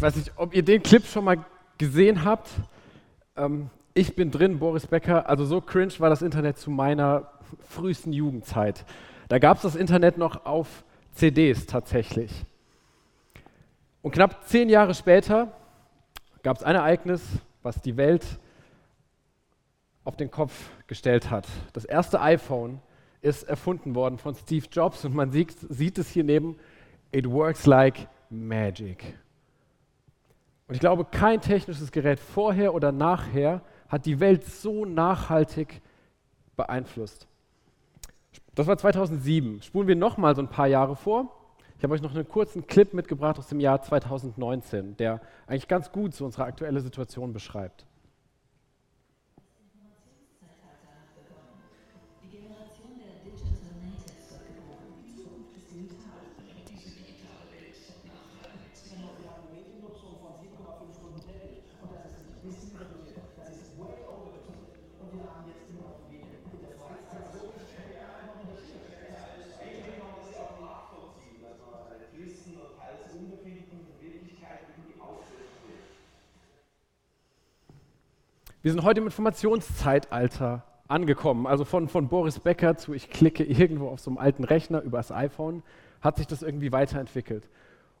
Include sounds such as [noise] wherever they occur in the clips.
Ich weiß nicht, ob ihr den Clip schon mal gesehen habt. Ähm, ich bin drin, Boris Becker. Also so cringe war das Internet zu meiner frühesten Jugendzeit. Da gab es das Internet noch auf CDs tatsächlich. Und knapp zehn Jahre später gab es ein Ereignis, was die Welt auf den Kopf gestellt hat. Das erste iPhone ist erfunden worden von Steve Jobs und man sieht, sieht es hier neben, it works like magic. Und ich glaube, kein technisches Gerät vorher oder nachher hat die Welt so nachhaltig beeinflusst. Das war 2007. Spulen wir noch mal so ein paar Jahre vor. Ich habe euch noch einen kurzen Clip mitgebracht aus dem Jahr 2019, der eigentlich ganz gut so unsere aktuelle Situation beschreibt. Wir sind heute im Informationszeitalter angekommen. Also von, von Boris Becker zu ich klicke irgendwo auf so einem alten Rechner über das iPhone, hat sich das irgendwie weiterentwickelt.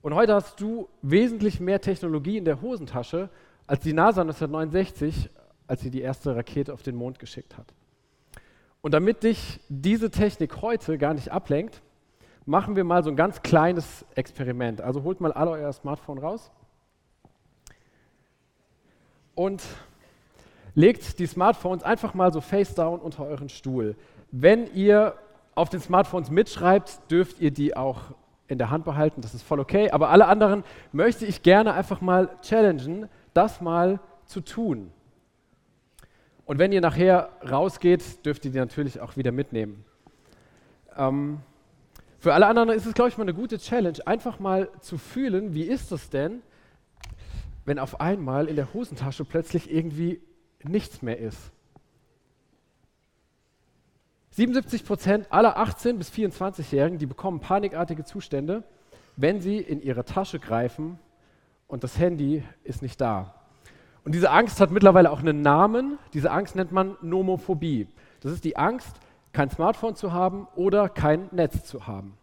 Und heute hast du wesentlich mehr Technologie in der Hosentasche als die NASA 1969, als sie die erste Rakete auf den Mond geschickt hat. Und damit dich diese Technik heute gar nicht ablenkt, machen wir mal so ein ganz kleines Experiment. Also holt mal alle euer Smartphone raus. Und legt die Smartphones einfach mal so face down unter euren Stuhl. Wenn ihr auf den Smartphones mitschreibt, dürft ihr die auch in der Hand behalten, das ist voll okay. Aber alle anderen möchte ich gerne einfach mal challengen, das mal zu tun. Und wenn ihr nachher rausgeht, dürft ihr die natürlich auch wieder mitnehmen. Ähm, für alle anderen ist es, glaube ich, mal eine gute Challenge, einfach mal zu fühlen, wie ist es denn, wenn auf einmal in der Hosentasche plötzlich irgendwie nichts mehr ist. 77 Prozent aller 18- bis 24-Jährigen, die bekommen panikartige Zustände, wenn sie in ihre Tasche greifen und das Handy ist nicht da. Und diese Angst hat mittlerweile auch einen Namen. Diese Angst nennt man Nomophobie. Das ist die Angst, kein Smartphone zu haben oder kein Netz zu haben.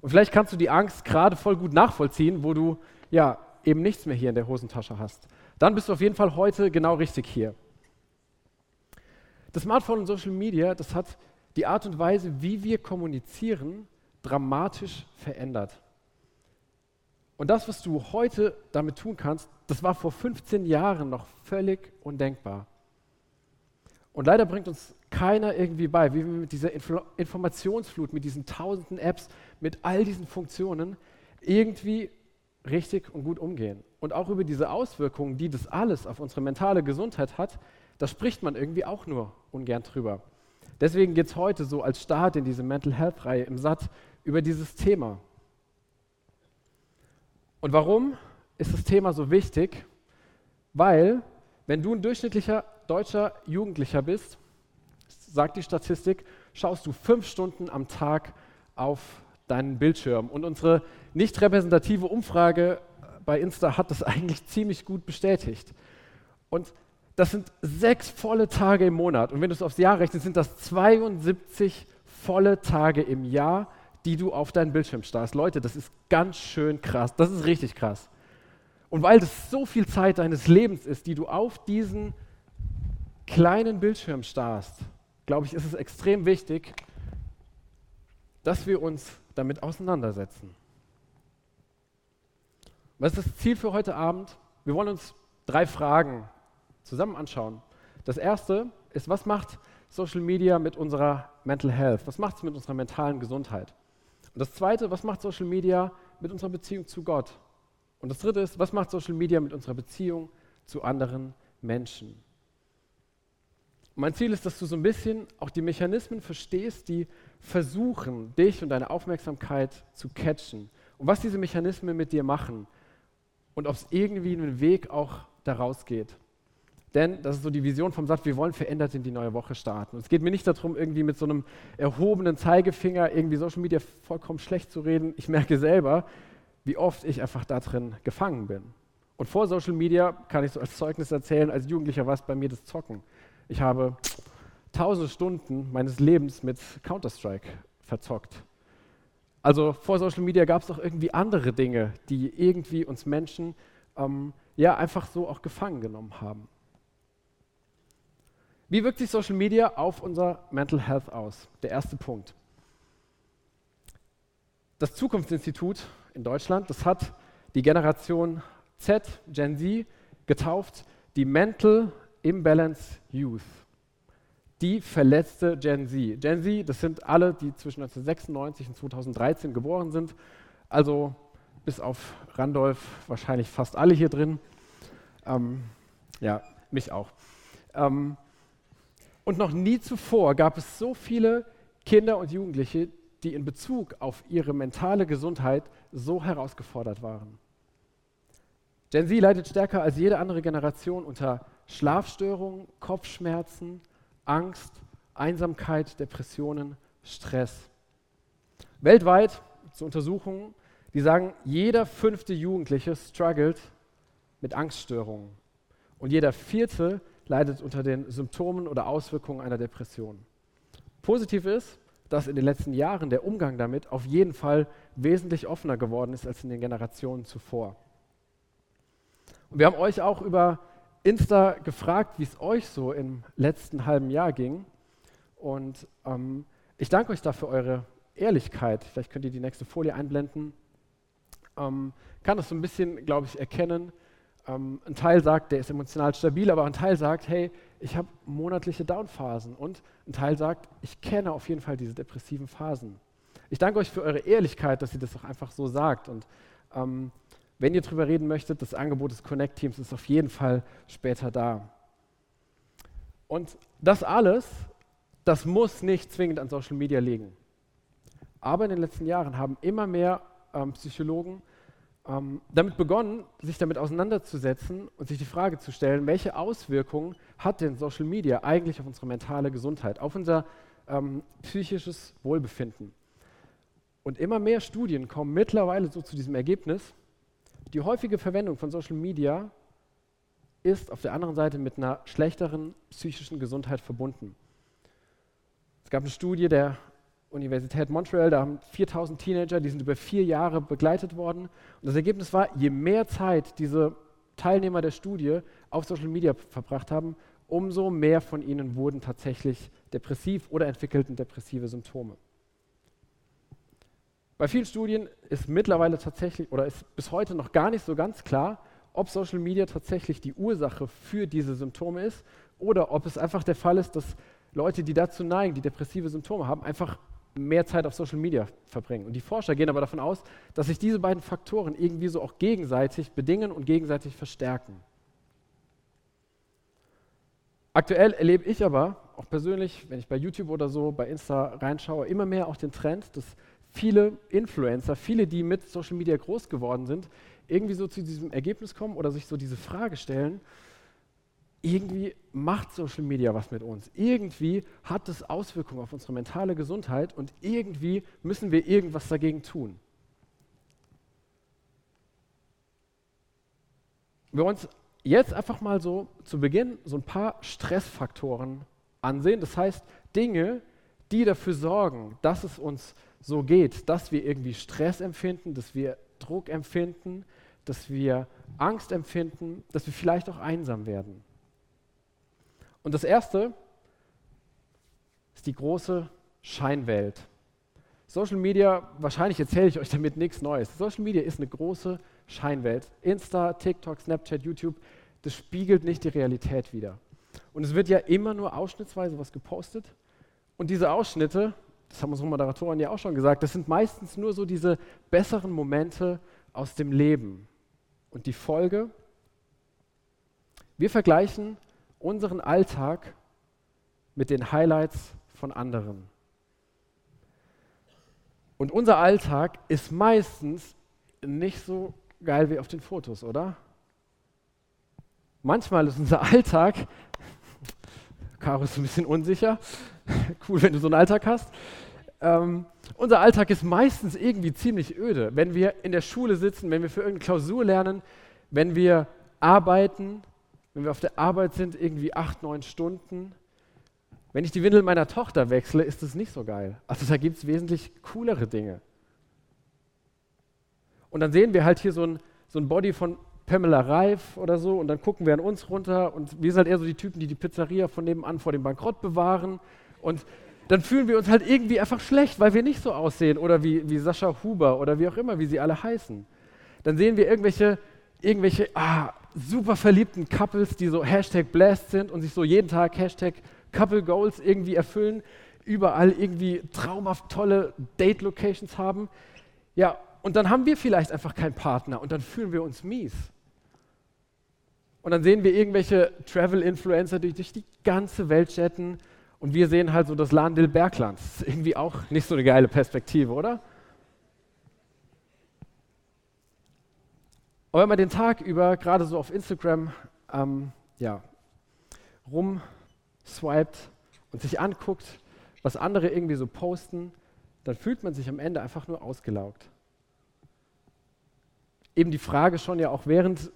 Und vielleicht kannst du die Angst gerade voll gut nachvollziehen, wo du ja eben nichts mehr hier in der Hosentasche hast. Dann bist du auf jeden Fall heute genau richtig hier. Das Smartphone und Social Media, das hat die Art und Weise, wie wir kommunizieren, dramatisch verändert. Und das, was du heute damit tun kannst, das war vor 15 Jahren noch völlig undenkbar. Und leider bringt uns keiner irgendwie bei, wie wir mit dieser Info Informationsflut, mit diesen tausenden Apps, mit all diesen Funktionen irgendwie richtig und gut umgehen. Und auch über diese Auswirkungen, die das alles auf unsere mentale Gesundheit hat, da spricht man irgendwie auch nur ungern drüber. Deswegen geht es heute so als Start in diese Mental Health-Reihe im Satz über dieses Thema. Und warum ist das Thema so wichtig? Weil, wenn du ein durchschnittlicher deutscher Jugendlicher bist, sagt die Statistik, schaust du fünf Stunden am Tag auf deinen Bildschirm. Und unsere nicht repräsentative Umfrage bei Insta hat das [laughs] eigentlich ziemlich gut bestätigt. Und das sind sechs volle Tage im Monat. Und wenn du es aufs Jahr rechnest, sind das 72 volle Tage im Jahr, die du auf deinen Bildschirm starrst. Leute, das ist ganz schön krass. Das ist richtig krass. Und weil das so viel Zeit deines Lebens ist, die du auf diesen kleinen Bildschirm starrst, glaube ich, ist es extrem wichtig, dass wir uns damit auseinandersetzen. Was ist das Ziel für heute Abend? Wir wollen uns drei Fragen zusammen anschauen. Das erste ist, was macht Social Media mit unserer Mental Health? Was macht es mit unserer mentalen Gesundheit? Und das zweite, was macht Social Media mit unserer Beziehung zu Gott? Und das dritte ist, was macht Social Media mit unserer Beziehung zu anderen Menschen? Und mein Ziel ist, dass du so ein bisschen auch die Mechanismen verstehst, die versuchen, dich und deine Aufmerksamkeit zu catchen. Und was diese Mechanismen mit dir machen. Und ob es irgendwie einen Weg auch daraus geht. Denn das ist so die Vision vom Satz, wir wollen verändert in die neue Woche starten. Und es geht mir nicht darum, irgendwie mit so einem erhobenen Zeigefinger irgendwie Social Media vollkommen schlecht zu reden. Ich merke selber, wie oft ich einfach da drin gefangen bin. Und vor Social Media kann ich so als Zeugnis erzählen, als Jugendlicher war es bei mir das Zocken. Ich habe tausende Stunden meines Lebens mit Counter-Strike verzockt. Also vor Social Media gab es auch irgendwie andere Dinge, die irgendwie uns Menschen ähm, ja einfach so auch gefangen genommen haben. Wie wirkt sich Social Media auf unser Mental Health aus? Der erste Punkt. Das Zukunftsinstitut in Deutschland, das hat die Generation Z, Gen Z, getauft, die Mental Imbalance Youth. Die verletzte Gen Z. Gen Z, das sind alle, die zwischen 1996 und 2013 geboren sind. Also bis auf Randolph wahrscheinlich fast alle hier drin. Ähm, ja, mich auch. Ähm, und noch nie zuvor gab es so viele Kinder und Jugendliche, die in Bezug auf ihre mentale Gesundheit so herausgefordert waren. Gen Z leidet stärker als jede andere Generation unter Schlafstörungen, Kopfschmerzen, Angst, Einsamkeit, Depressionen, Stress. Weltweit zu Untersuchungen, die sagen, jeder fünfte Jugendliche struggelt mit Angststörungen und jeder vierte leidet unter den Symptomen oder Auswirkungen einer Depression. Positiv ist, dass in den letzten Jahren der Umgang damit auf jeden Fall wesentlich offener geworden ist als in den Generationen zuvor. Und wir haben euch auch über Insta gefragt, wie es euch so im letzten halben Jahr ging. Und ähm, ich danke euch dafür eure Ehrlichkeit. Vielleicht könnt ihr die nächste Folie einblenden. Ähm, kann das so ein bisschen, glaube ich, erkennen, ähm, ein Teil sagt, der ist emotional stabil, aber ein Teil sagt, hey, ich habe monatliche Downphasen. Und ein Teil sagt, ich kenne auf jeden Fall diese depressiven Phasen. Ich danke euch für eure Ehrlichkeit, dass ihr das auch einfach so sagt. Und ähm, wenn ihr darüber reden möchtet, das Angebot des Connect-Teams ist auf jeden Fall später da. Und das alles, das muss nicht zwingend an Social Media liegen. Aber in den letzten Jahren haben immer mehr ähm, Psychologen ähm, damit begonnen, sich damit auseinanderzusetzen und sich die Frage zu stellen, welche Auswirkungen hat denn Social Media eigentlich auf unsere mentale Gesundheit, auf unser ähm, psychisches Wohlbefinden. Und immer mehr Studien kommen mittlerweile so zu diesem Ergebnis, die häufige Verwendung von Social Media ist auf der anderen Seite mit einer schlechteren psychischen Gesundheit verbunden. Es gab eine Studie der Universität Montreal, da haben 4000 Teenager, die sind über vier Jahre begleitet worden. Und das Ergebnis war, je mehr Zeit diese Teilnehmer der Studie auf Social Media verbracht haben, umso mehr von ihnen wurden tatsächlich depressiv oder entwickelten depressive Symptome. Bei vielen Studien ist mittlerweile tatsächlich oder ist bis heute noch gar nicht so ganz klar, ob Social Media tatsächlich die Ursache für diese Symptome ist oder ob es einfach der Fall ist, dass Leute, die dazu neigen, die depressive Symptome haben, einfach mehr Zeit auf Social Media verbringen. Und die Forscher gehen aber davon aus, dass sich diese beiden Faktoren irgendwie so auch gegenseitig bedingen und gegenseitig verstärken. Aktuell erlebe ich aber auch persönlich, wenn ich bei YouTube oder so, bei Insta reinschaue, immer mehr auch den Trend, dass viele Influencer, viele, die mit Social Media groß geworden sind, irgendwie so zu diesem Ergebnis kommen oder sich so diese Frage stellen, irgendwie macht Social Media was mit uns. Irgendwie hat es Auswirkungen auf unsere mentale Gesundheit und irgendwie müssen wir irgendwas dagegen tun. Wir uns jetzt einfach mal so zu Beginn so ein paar Stressfaktoren ansehen. Das heißt, Dinge, die dafür sorgen, dass es uns so geht, dass wir irgendwie Stress empfinden, dass wir Druck empfinden, dass wir Angst empfinden, dass wir vielleicht auch einsam werden. Und das Erste ist die große Scheinwelt. Social Media, wahrscheinlich erzähle ich euch damit nichts Neues. Social Media ist eine große Scheinwelt. Insta, TikTok, Snapchat, YouTube, das spiegelt nicht die Realität wider. Und es wird ja immer nur ausschnittsweise was gepostet. Und diese Ausschnitte, das haben unsere Moderatoren ja auch schon gesagt, das sind meistens nur so diese besseren Momente aus dem Leben. Und die Folge, wir vergleichen unseren Alltag mit den Highlights von anderen. Und unser Alltag ist meistens nicht so geil wie auf den Fotos, oder? Manchmal ist unser Alltag, [laughs] Caro ist ein bisschen unsicher, [laughs] cool, wenn du so einen Alltag hast. Ähm, unser Alltag ist meistens irgendwie ziemlich öde. Wenn wir in der Schule sitzen, wenn wir für irgendeine Klausur lernen, wenn wir arbeiten, wenn wir auf der Arbeit sind, irgendwie acht, neun Stunden. Wenn ich die Windel meiner Tochter wechsle, ist das nicht so geil. Also da gibt es wesentlich coolere Dinge. Und dann sehen wir halt hier so ein, so ein Body von Pamela Reif oder so und dann gucken wir an uns runter und wir sind halt eher so die Typen, die die Pizzeria von nebenan vor dem Bankrott bewahren und dann fühlen wir uns halt irgendwie einfach schlecht, weil wir nicht so aussehen oder wie, wie Sascha Huber oder wie auch immer, wie sie alle heißen. Dann sehen wir irgendwelche, irgendwelche ah, super verliebten Couples, die so Hashtag blessed sind und sich so jeden Tag Hashtag Couple Goals irgendwie erfüllen, überall irgendwie traumhaft tolle Date-Locations haben. Ja, und dann haben wir vielleicht einfach keinen Partner und dann fühlen wir uns mies. Und dann sehen wir irgendwelche Travel-Influencer, die durch die ganze Welt chatten und wir sehen halt so das Lahndil Bergland. Das ist irgendwie auch nicht so eine geile Perspektive, oder? Aber wenn man den Tag über gerade so auf Instagram ähm, ja, rumswiped und sich anguckt, was andere irgendwie so posten, dann fühlt man sich am Ende einfach nur ausgelaugt. Eben die Frage schon ja auch während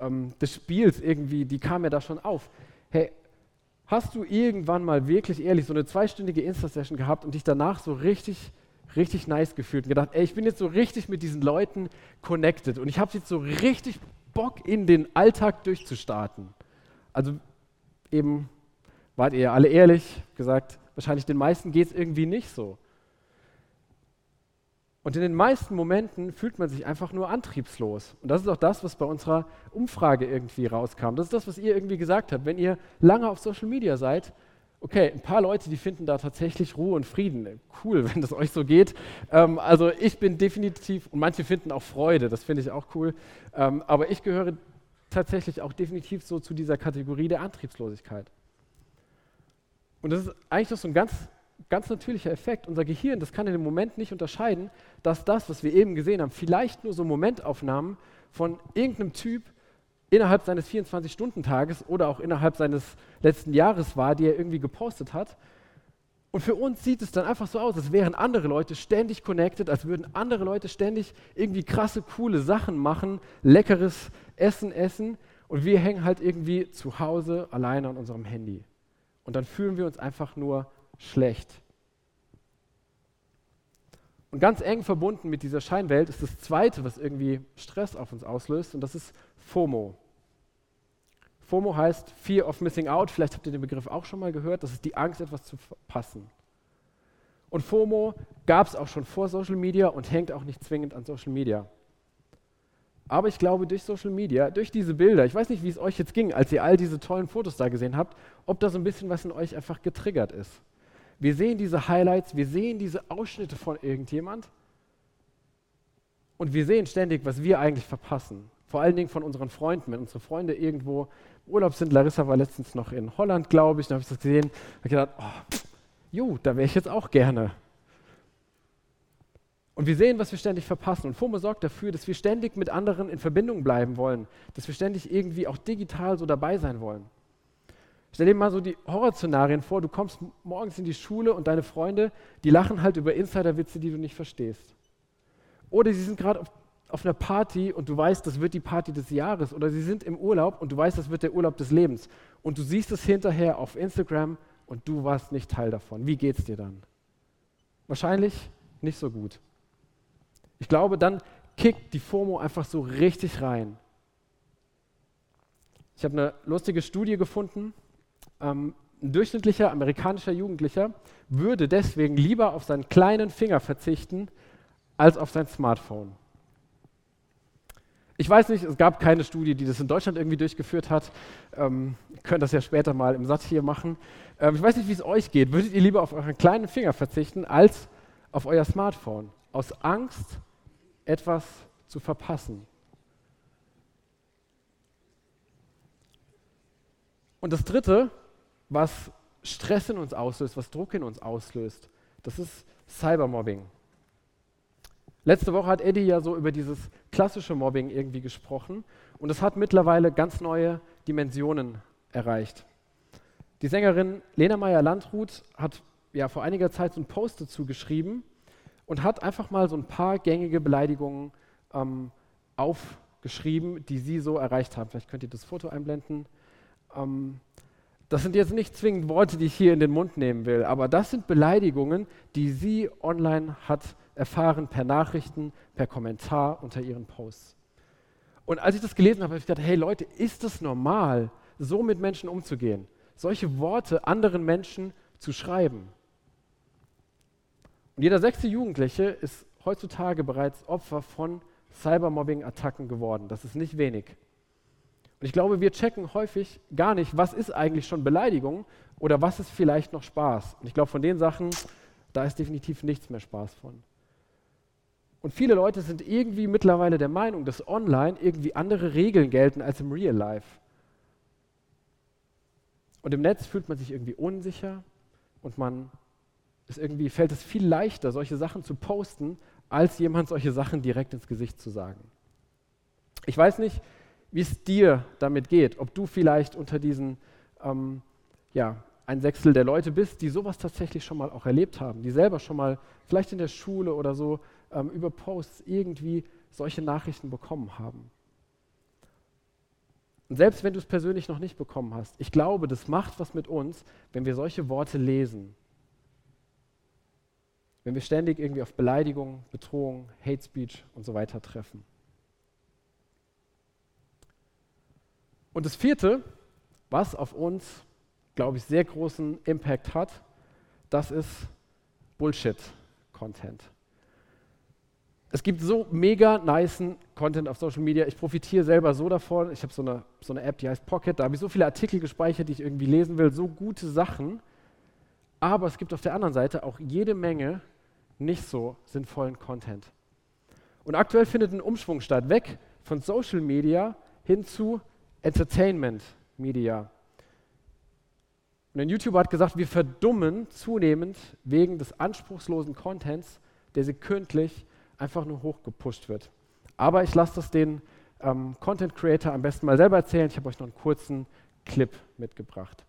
ähm, des Spiels irgendwie, die kam ja da schon auf. Hey, hast du irgendwann mal wirklich ehrlich so eine zweistündige Insta-Session gehabt und dich danach so richtig, richtig nice gefühlt und gedacht, ey, ich bin jetzt so richtig mit diesen Leuten connected und ich habe jetzt so richtig Bock in den Alltag durchzustarten. Also eben, wart ihr alle ehrlich, gesagt, wahrscheinlich den meisten geht es irgendwie nicht so. Und in den meisten Momenten fühlt man sich einfach nur antriebslos. Und das ist auch das, was bei unserer Umfrage irgendwie rauskam. Das ist das, was ihr irgendwie gesagt habt. Wenn ihr lange auf Social Media seid, okay, ein paar Leute, die finden da tatsächlich Ruhe und Frieden. Cool, [laughs] wenn das euch so geht. Ähm, also ich bin definitiv, und manche finden auch Freude, das finde ich auch cool. Ähm, aber ich gehöre tatsächlich auch definitiv so zu dieser Kategorie der Antriebslosigkeit. Und das ist eigentlich noch so ein ganz ganz natürlicher Effekt. Unser Gehirn, das kann in dem Moment nicht unterscheiden, dass das, was wir eben gesehen haben, vielleicht nur so Momentaufnahmen von irgendeinem Typ innerhalb seines 24-Stunden-Tages oder auch innerhalb seines letzten Jahres war, die er irgendwie gepostet hat. Und für uns sieht es dann einfach so aus, als wären andere Leute ständig connected, als würden andere Leute ständig irgendwie krasse, coole Sachen machen, leckeres Essen essen und wir hängen halt irgendwie zu Hause alleine an unserem Handy. Und dann fühlen wir uns einfach nur schlecht. Und ganz eng verbunden mit dieser Scheinwelt ist das Zweite, was irgendwie Stress auf uns auslöst, und das ist FOMO. FOMO heißt Fear of Missing Out. Vielleicht habt ihr den Begriff auch schon mal gehört. Das ist die Angst, etwas zu verpassen. Und FOMO gab es auch schon vor Social Media und hängt auch nicht zwingend an Social Media. Aber ich glaube, durch Social Media, durch diese Bilder, ich weiß nicht, wie es euch jetzt ging, als ihr all diese tollen Fotos da gesehen habt, ob da so ein bisschen was in euch einfach getriggert ist. Wir sehen diese Highlights, wir sehen diese Ausschnitte von irgendjemand und wir sehen ständig, was wir eigentlich verpassen. Vor allen Dingen von unseren Freunden. Wenn unsere Freunde irgendwo im Urlaub sind, Larissa war letztens noch in Holland, glaube ich, da habe ich das gesehen, habe ich gedacht, oh, jo, da wäre ich jetzt auch gerne. Und wir sehen, was wir ständig verpassen. Und FOMO sorgt dafür, dass wir ständig mit anderen in Verbindung bleiben wollen, dass wir ständig irgendwie auch digital so dabei sein wollen. Stell dir mal so die Horrorszenarien vor, du kommst morgens in die Schule und deine Freunde, die lachen halt über Insiderwitze, die du nicht verstehst. Oder sie sind gerade auf, auf einer Party und du weißt, das wird die Party des Jahres. Oder sie sind im Urlaub und du weißt, das wird der Urlaub des Lebens. Und du siehst es hinterher auf Instagram und du warst nicht Teil davon. Wie geht's dir dann? Wahrscheinlich nicht so gut. Ich glaube, dann kickt die FOMO einfach so richtig rein. Ich habe eine lustige Studie gefunden, ähm, ein durchschnittlicher amerikanischer Jugendlicher würde deswegen lieber auf seinen kleinen Finger verzichten als auf sein Smartphone. Ich weiß nicht, es gab keine Studie, die das in Deutschland irgendwie durchgeführt hat. Ähm, könnt das ja später mal im Satz hier machen. Ähm, ich weiß nicht, wie es euch geht. Würdet ihr lieber auf euren kleinen Finger verzichten als auf euer Smartphone? Aus Angst, etwas zu verpassen. Und das Dritte, was Stress in uns auslöst, was Druck in uns auslöst. Das ist Cybermobbing. Letzte Woche hat Eddie ja so über dieses klassische Mobbing irgendwie gesprochen und es hat mittlerweile ganz neue Dimensionen erreicht. Die Sängerin Lena Meyer-Landrut hat ja vor einiger Zeit so einen Post dazu geschrieben und hat einfach mal so ein paar gängige Beleidigungen ähm, auf, geschrieben, die sie so erreicht haben. Vielleicht könnt ihr das Foto einblenden. Ähm, das sind jetzt nicht zwingend Worte, die ich hier in den Mund nehmen will, aber das sind Beleidigungen, die sie online hat erfahren per Nachrichten, per Kommentar unter ihren Posts. Und als ich das gelesen habe, habe ich gedacht, hey Leute, ist es normal, so mit Menschen umzugehen? Solche Worte anderen Menschen zu schreiben? Und jeder sechste Jugendliche ist heutzutage bereits Opfer von Cybermobbing-Attacken geworden. Das ist nicht wenig. Und ich glaube, wir checken häufig gar nicht, was ist eigentlich schon Beleidigung oder was ist vielleicht noch Spaß. Und ich glaube, von den Sachen, da ist definitiv nichts mehr Spaß von. Und viele Leute sind irgendwie mittlerweile der Meinung, dass online irgendwie andere Regeln gelten als im Real Life. Und im Netz fühlt man sich irgendwie unsicher und man ist irgendwie fällt es viel leichter, solche Sachen zu posten, als jemand solche Sachen direkt ins Gesicht zu sagen. Ich weiß nicht, wie es dir damit geht, ob du vielleicht unter diesen, ähm, ja, ein Sechstel der Leute bist, die sowas tatsächlich schon mal auch erlebt haben, die selber schon mal vielleicht in der Schule oder so ähm, über Posts irgendwie solche Nachrichten bekommen haben. Und selbst wenn du es persönlich noch nicht bekommen hast, ich glaube, das macht was mit uns, wenn wir solche Worte lesen. Wenn wir ständig irgendwie auf Beleidigung, Bedrohung, Hate Speech und so weiter treffen. Und das vierte, was auf uns, glaube ich, sehr großen Impact hat, das ist Bullshit-Content. Es gibt so mega nicen Content auf Social Media. Ich profitiere selber so davon. Ich habe so eine, so eine App, die heißt Pocket. Da habe ich so viele Artikel gespeichert, die ich irgendwie lesen will. So gute Sachen. Aber es gibt auf der anderen Seite auch jede Menge nicht so sinnvollen Content. Und aktuell findet ein Umschwung statt, weg von Social Media hin zu Entertainment Media. Und ein YouTuber hat gesagt, wir verdummen zunehmend wegen des anspruchslosen Contents, der sekündlich einfach nur hochgepusht wird. Aber ich lasse das den ähm, Content Creator am besten mal selber erzählen. Ich habe euch noch einen kurzen Clip mitgebracht.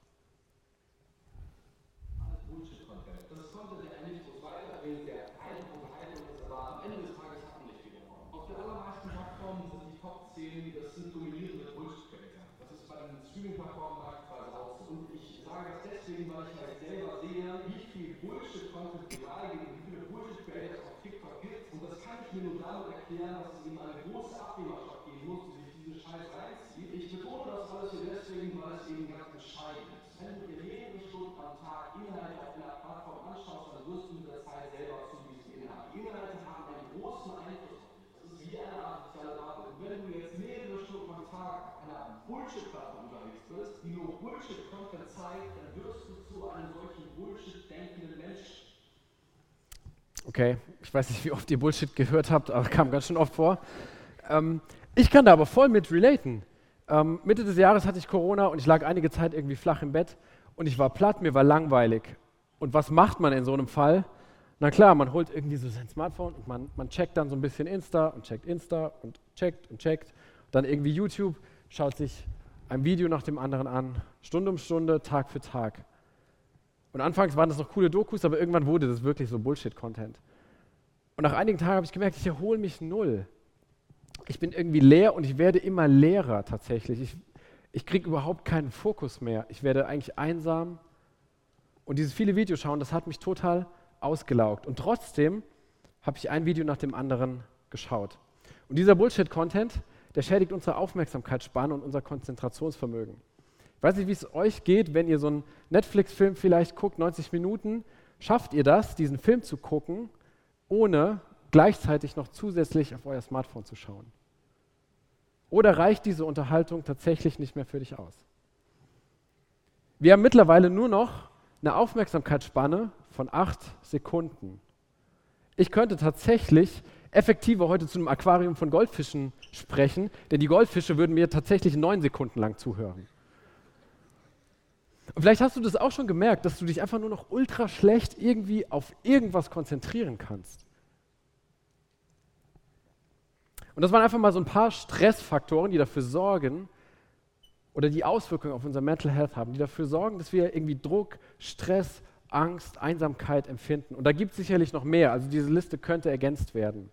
Okay, ich weiß nicht, wie oft ihr Bullshit gehört habt, aber kam ganz schön oft vor. Ähm, ich kann da aber voll mit relaten. Ähm, Mitte des Jahres hatte ich Corona und ich lag einige Zeit irgendwie flach im Bett und ich war platt, mir war langweilig. Und was macht man in so einem Fall? Na klar, man holt irgendwie so sein Smartphone und man, man checkt dann so ein bisschen Insta und checkt Insta und checkt und checkt. Dann irgendwie YouTube, schaut sich ein Video nach dem anderen an, Stunde um Stunde, Tag für Tag. Und anfangs waren das noch coole Dokus, aber irgendwann wurde das wirklich so Bullshit-Content. Und nach einigen Tagen habe ich gemerkt, ich erhole mich null. Ich bin irgendwie leer und ich werde immer leerer tatsächlich. Ich, ich kriege überhaupt keinen Fokus mehr. Ich werde eigentlich einsam. Und dieses viele Videos schauen, das hat mich total ausgelaugt. Und trotzdem habe ich ein Video nach dem anderen geschaut. Und dieser Bullshit-Content, der schädigt unsere Aufmerksamkeitsspanne und unser Konzentrationsvermögen. Ich weiß nicht, wie es euch geht, wenn ihr so einen Netflix-Film vielleicht guckt, 90 Minuten. Schafft ihr das, diesen Film zu gucken, ohne gleichzeitig noch zusätzlich auf euer Smartphone zu schauen? Oder reicht diese Unterhaltung tatsächlich nicht mehr für dich aus? Wir haben mittlerweile nur noch eine Aufmerksamkeitsspanne von acht Sekunden. Ich könnte tatsächlich effektiver heute zu einem Aquarium von Goldfischen sprechen, denn die Goldfische würden mir tatsächlich neun Sekunden lang zuhören. Vielleicht hast du das auch schon gemerkt, dass du dich einfach nur noch ultra schlecht irgendwie auf irgendwas konzentrieren kannst. Und das waren einfach mal so ein paar Stressfaktoren, die dafür sorgen, oder die Auswirkungen auf unser Mental Health haben, die dafür sorgen, dass wir irgendwie Druck, Stress, Angst, Einsamkeit empfinden. Und da gibt es sicherlich noch mehr. Also diese Liste könnte ergänzt werden.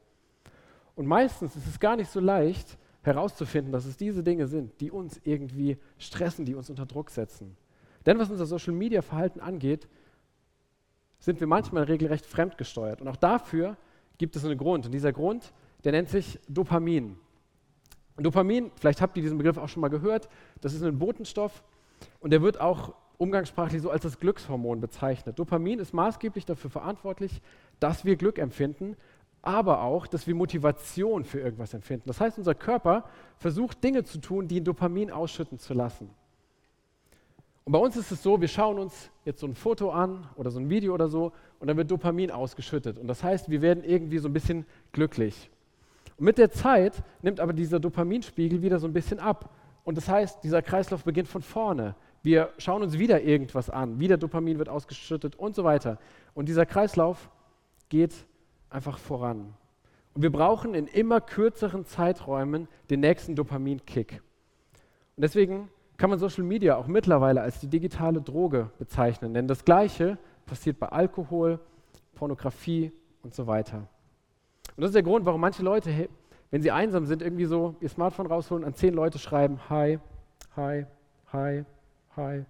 Und meistens ist es gar nicht so leicht herauszufinden, dass es diese Dinge sind, die uns irgendwie stressen, die uns unter Druck setzen. Denn was unser Social-Media-Verhalten angeht, sind wir manchmal regelrecht fremdgesteuert. Und auch dafür gibt es einen Grund. Und dieser Grund, der nennt sich Dopamin. Dopamin, vielleicht habt ihr diesen Begriff auch schon mal gehört, das ist ein Botenstoff und der wird auch umgangssprachlich so als das Glückshormon bezeichnet. Dopamin ist maßgeblich dafür verantwortlich, dass wir Glück empfinden, aber auch, dass wir Motivation für irgendwas empfinden. Das heißt, unser Körper versucht Dinge zu tun, die Dopamin ausschütten zu lassen. Und bei uns ist es so, wir schauen uns jetzt so ein Foto an oder so ein Video oder so und dann wird Dopamin ausgeschüttet. Und das heißt, wir werden irgendwie so ein bisschen glücklich. Und mit der Zeit nimmt aber dieser Dopaminspiegel wieder so ein bisschen ab. Und das heißt, dieser Kreislauf beginnt von vorne. Wir schauen uns wieder irgendwas an, wieder Dopamin wird ausgeschüttet und so weiter. Und dieser Kreislauf geht einfach voran. Und wir brauchen in immer kürzeren Zeiträumen den nächsten Dopaminkick. Und deswegen kann man Social Media auch mittlerweile als die digitale Droge bezeichnen, denn das Gleiche passiert bei Alkohol, Pornografie und so weiter. Und das ist der Grund, warum manche Leute, wenn sie einsam sind, irgendwie so ihr Smartphone rausholen an zehn Leute schreiben, hi, hi, hi, hi.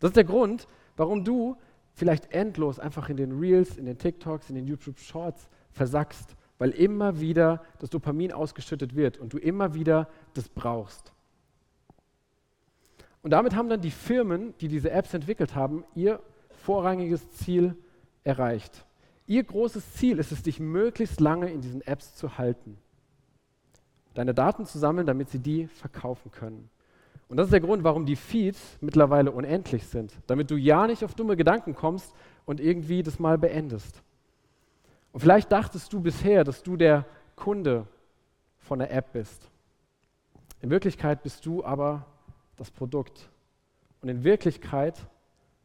Das ist der Grund, warum du vielleicht endlos einfach in den Reels, in den TikToks, in den YouTube Shorts versackst, weil immer wieder das Dopamin ausgeschüttet wird und du immer wieder das brauchst. Und damit haben dann die Firmen, die diese Apps entwickelt haben, ihr vorrangiges Ziel erreicht. Ihr großes Ziel ist es, dich möglichst lange in diesen Apps zu halten. Deine Daten zu sammeln, damit sie die verkaufen können. Und das ist der Grund, warum die Feeds mittlerweile unendlich sind. Damit du ja nicht auf dumme Gedanken kommst und irgendwie das mal beendest. Und vielleicht dachtest du bisher, dass du der Kunde von der App bist. In Wirklichkeit bist du aber das Produkt. Und in Wirklichkeit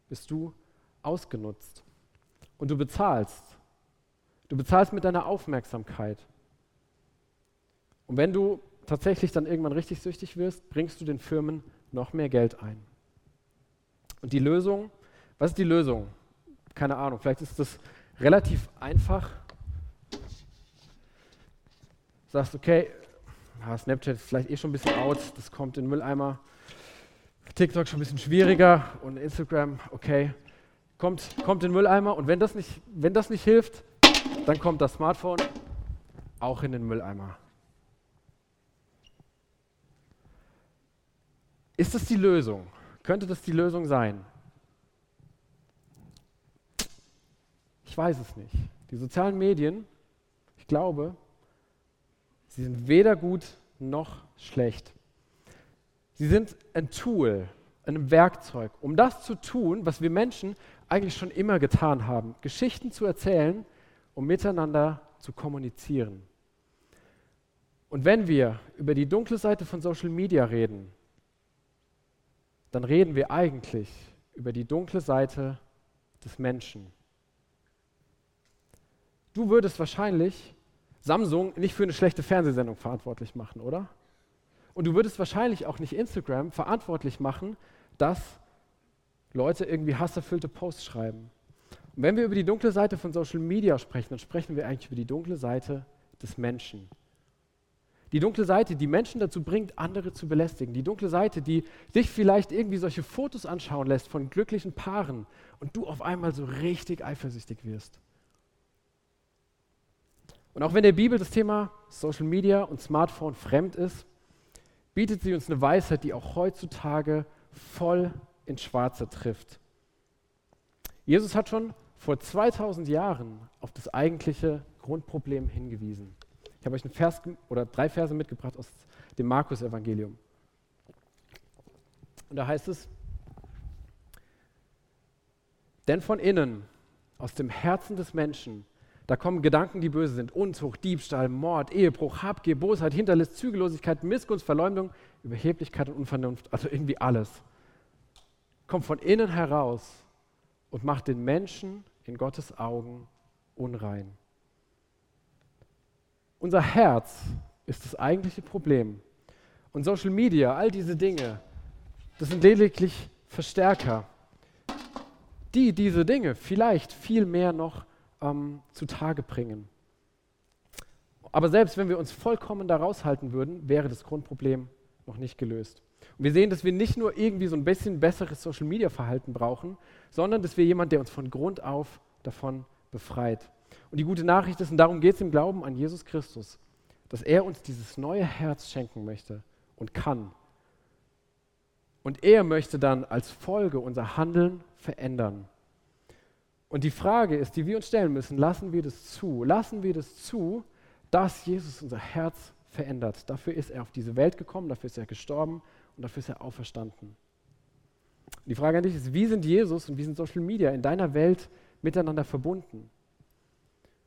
bist du ausgenutzt. Und du bezahlst. Du bezahlst mit deiner Aufmerksamkeit. Und wenn du tatsächlich dann irgendwann richtig süchtig wirst, bringst du den Firmen noch mehr Geld ein. Und die Lösung, was ist die Lösung? Keine Ahnung, vielleicht ist das relativ einfach. Du sagst, okay, Snapchat ist vielleicht eh schon ein bisschen out, das kommt in den Mülleimer. TikTok schon ein bisschen schwieriger und Instagram, okay, kommt, kommt in den Mülleimer und wenn das, nicht, wenn das nicht hilft, dann kommt das Smartphone auch in den Mülleimer. Ist das die Lösung? Könnte das die Lösung sein? Ich weiß es nicht. Die sozialen Medien, ich glaube, sie sind weder gut noch schlecht. Sie sind ein Tool, ein Werkzeug, um das zu tun, was wir Menschen eigentlich schon immer getan haben. Geschichten zu erzählen, um miteinander zu kommunizieren. Und wenn wir über die dunkle Seite von Social Media reden, dann reden wir eigentlich über die dunkle Seite des Menschen. Du würdest wahrscheinlich Samsung nicht für eine schlechte Fernsehsendung verantwortlich machen, oder? Und du würdest wahrscheinlich auch nicht Instagram verantwortlich machen, dass Leute irgendwie hasserfüllte Posts schreiben. Und wenn wir über die dunkle Seite von Social Media sprechen, dann sprechen wir eigentlich über die dunkle Seite des Menschen. Die dunkle Seite, die Menschen dazu bringt, andere zu belästigen. Die dunkle Seite, die dich vielleicht irgendwie solche Fotos anschauen lässt von glücklichen Paaren und du auf einmal so richtig eifersüchtig wirst. Und auch wenn der Bibel das Thema Social Media und Smartphone fremd ist, bietet sie uns eine Weisheit, die auch heutzutage voll ins Schwarze trifft. Jesus hat schon vor 2000 Jahren auf das eigentliche Grundproblem hingewiesen. Ich habe euch einen Vers oder drei Verse mitgebracht aus dem Markus-Evangelium. Und da heißt es: Denn von innen, aus dem Herzen des Menschen, da kommen Gedanken, die böse sind. Unzucht, Diebstahl, Mord, Ehebruch, Habgier, Bosheit, Hinterlist, Zügellosigkeit, Missgunst, Verleumdung, Überheblichkeit und Unvernunft. Also irgendwie alles. Kommt von innen heraus und macht den Menschen in Gottes Augen unrein. Unser Herz ist das eigentliche Problem. Und Social Media, all diese Dinge, das sind lediglich Verstärker, die diese Dinge vielleicht viel mehr noch ähm, zutage bringen. Aber selbst wenn wir uns vollkommen da raushalten würden, wäre das Grundproblem noch nicht gelöst. Und wir sehen, dass wir nicht nur irgendwie so ein bisschen besseres Social-Media-Verhalten brauchen, sondern dass wir jemanden, der uns von Grund auf davon befreit. Und die gute Nachricht ist, und darum geht es im Glauben an Jesus Christus, dass er uns dieses neue Herz schenken möchte und kann. Und er möchte dann als Folge unser Handeln verändern. Und die Frage ist, die wir uns stellen müssen, lassen wir das zu? Lassen wir das zu, dass Jesus unser Herz verändert? Dafür ist er auf diese Welt gekommen, dafür ist er gestorben und dafür ist er auferstanden. Die Frage an dich ist, wie sind Jesus und wie sind Social Media in deiner Welt miteinander verbunden?